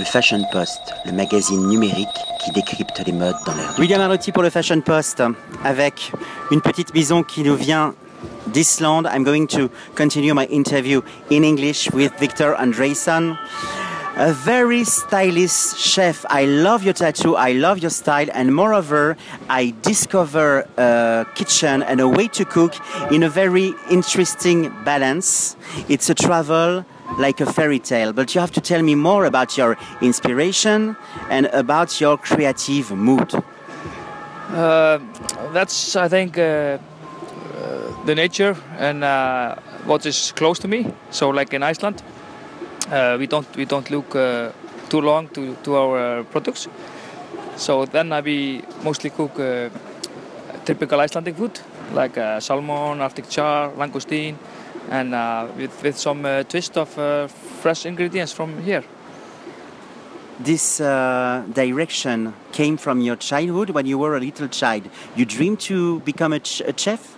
Le Fashion Post, le magazine numérique qui décrypte les modes dans l'air. William Arlotti pour le Fashion Post, avec une petite maison qui nous vient d'Islande. I'm going to continue my interview in English with Victor Andreson. A very stylish chef. I love your tattoo. I love your style. And moreover, I discover a kitchen and a way to cook in a very interesting balance. It's a travel like a fairy tale, but you have to tell me more about your inspiration and about your creative mood. Uh, that's, I think, uh, uh, the nature and uh, what is close to me. So, like in Iceland, uh, we don't we don't look uh, too long to, to our products. So then I be mostly cook typical Icelandic food like salmon, Arctic char, langoustine, and uh, with, with some uh, twist of uh, fresh ingredients from here. This uh, direction came from your childhood when you were a little child. You dreamed to become a, ch a chef?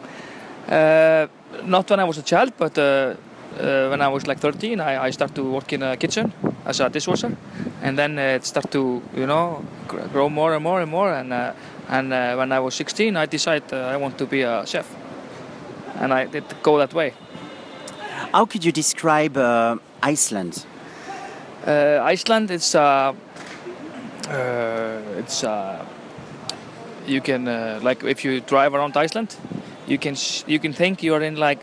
Uh, not when I was a child, but uh, when I was like 13, I, I started to work in a kitchen as a dishwasher, and then it started to, you know, grow more and more and more. And and when I was 16, I decided I want to be a chef, and I did go that way. How could you describe uh, Iceland? Uh, Iceland, it's uh, uh it's uh, you can uh, like if you drive around Iceland, you can you can think you're in like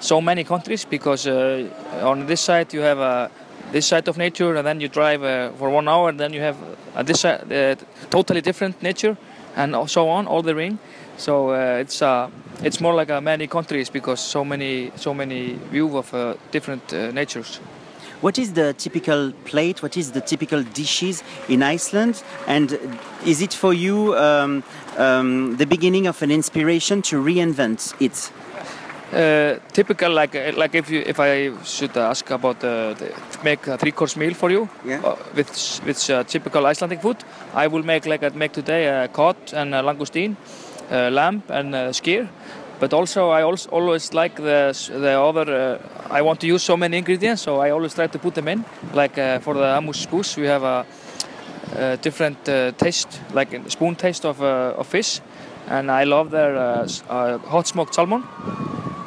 so many countries because on this side you have this side of nature, and then you drive for one hour, and then you have this side, totally different nature, and so on, all the ring. So it's it's more like uh, many countries because so many so many view of uh, different uh, natures. What is the typical plate? What is the typical dishes in Iceland? And is it for you um, um, the beginning of an inspiration to reinvent it? Uh, typical, like uh, like if you if I should ask about uh, the, make a three course meal for you yeah. with with typical Icelandic food, I will make like I make today a cod and a langoustine, lamb and skyr but also I also always like the the other. Uh, I want to use so many ingredients, so I always try to put them in. Like uh, for the amuse bouche, we have a, a different uh, taste, like a spoon taste of uh, of fish, and I love their uh, uh, hot smoked salmon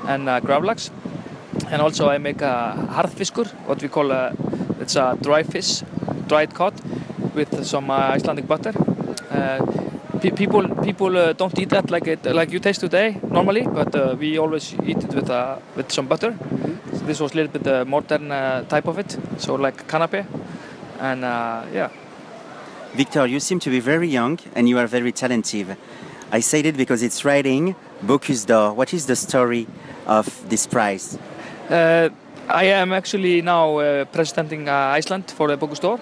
and uh, gravlax. And also I make a harðfiskur, what we call a, it's a dry fish, dried cod, with some Icelandic butter people people uh, don't eat that like it like you taste today normally, but uh, we always eat it with uh, with some butter. Mm-hmm. So this was a little bit the modern uh, type of it, so like canapé, and uh, yeah. Viktor, you seem to be very young and you are very talented. I said it because it's writing Bocuse d'Or. What is the story of this prize? Uh, I am actually now presenting Iceland for the Bocuse d'Or.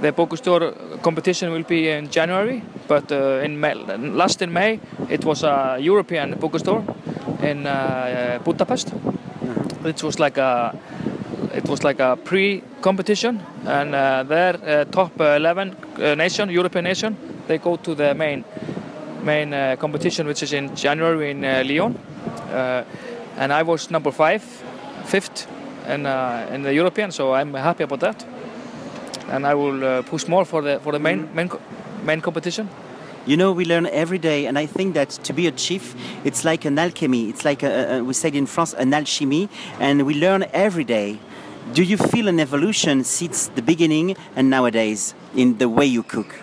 The Bocuse d'Or competition will be in January, but uh, in May, last in May it was a European Bocuse d'Or in uh, Budapest. Mm-hmm. It was like a it was like a pre-competition, and uh, their uh, top 11 uh, nation, European nation, they go to the main main uh, competition, which is in January in Lyon. and I was number five, fifth in in the European, so I'm happy about that and I will uh, push more for the for the main main main competition. You know, we learn every day, and I think that to be a chief, it's like an alchemy. It's like a, a, we said in France, an alchemy, and we learn every day. Do you feel an evolution since the beginning and nowadays in the way you cook?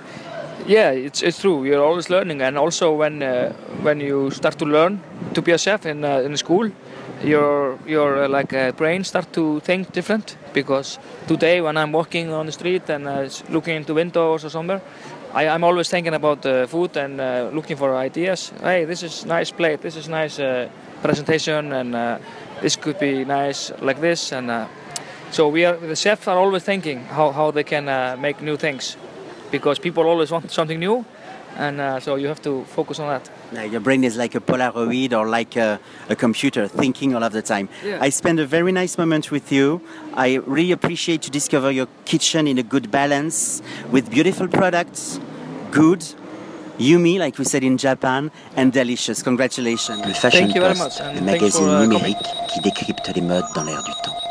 Yeah, it's, it's true. You're always learning, and also when uh, when you start to learn to be a chef in uh, in school, your your uh, like uh, brain start to think different. Because today when I'm walking on the street and uh, looking into windows or somewhere I, am always thinking about uh, food and looking for ideas. Hey this is nice plate. This is nice presentation and this could be nice like this. And so we are the chefs are always thinking how, how they can make new things because people always want something new and uh, so you have to focus on that. Yeah, your brain is like a Polaroid or like a, a computer, thinking all of the time. Yeah. I spent a very nice moment with you. I really appreciate to discover your kitchen in a good balance with beautiful products, good, yummy, like we said in Japan, and delicious. Congratulations. Le Fashion Post, le magazine for, uh, numérique coming. qui décrypte les modes dans l'air du temps.